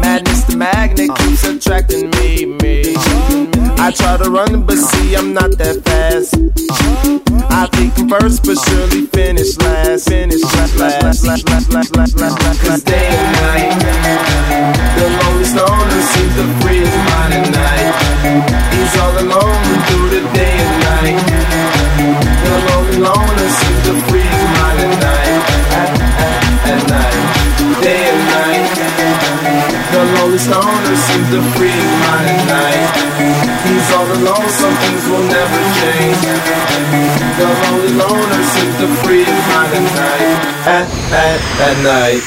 Madness, the magnet keeps attracting me, me. I try to run, but see, I'm not that fast. I think I'm first, but surely finish last. Finish last, last, last, last, last, last, last. Cause day and night, stoner seems to free at night. He's all alone, some things will never change. The lonely loner seems to free at night. At, at, at night.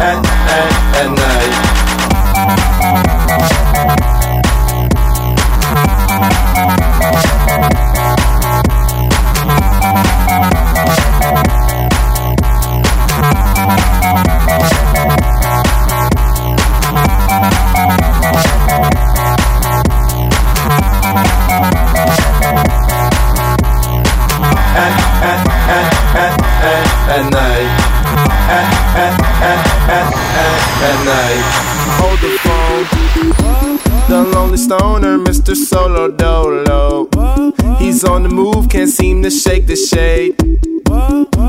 At, at, at, night. At, night. Hold the phone. The lonely stoner, Mr. Solo Dolo. He's on the move, can't seem to shake the shade.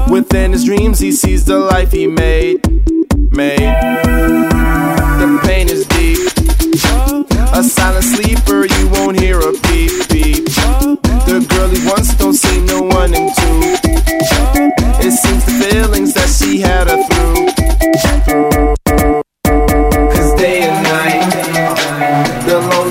Within his dreams, he sees the life he made. Made. The pain is deep. A silent sleeper, you won't hear a beep beep. The girl he wants don't see no one in two. It seems the feelings that she had through. through.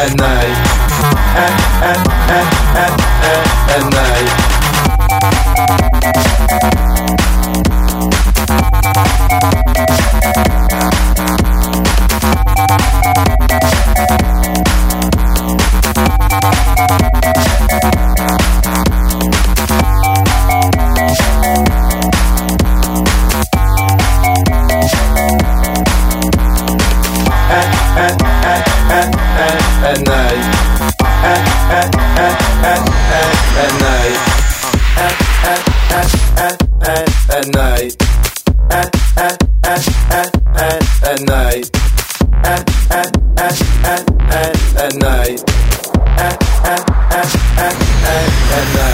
At night. Uh, at at at at at night. At at at at at at night.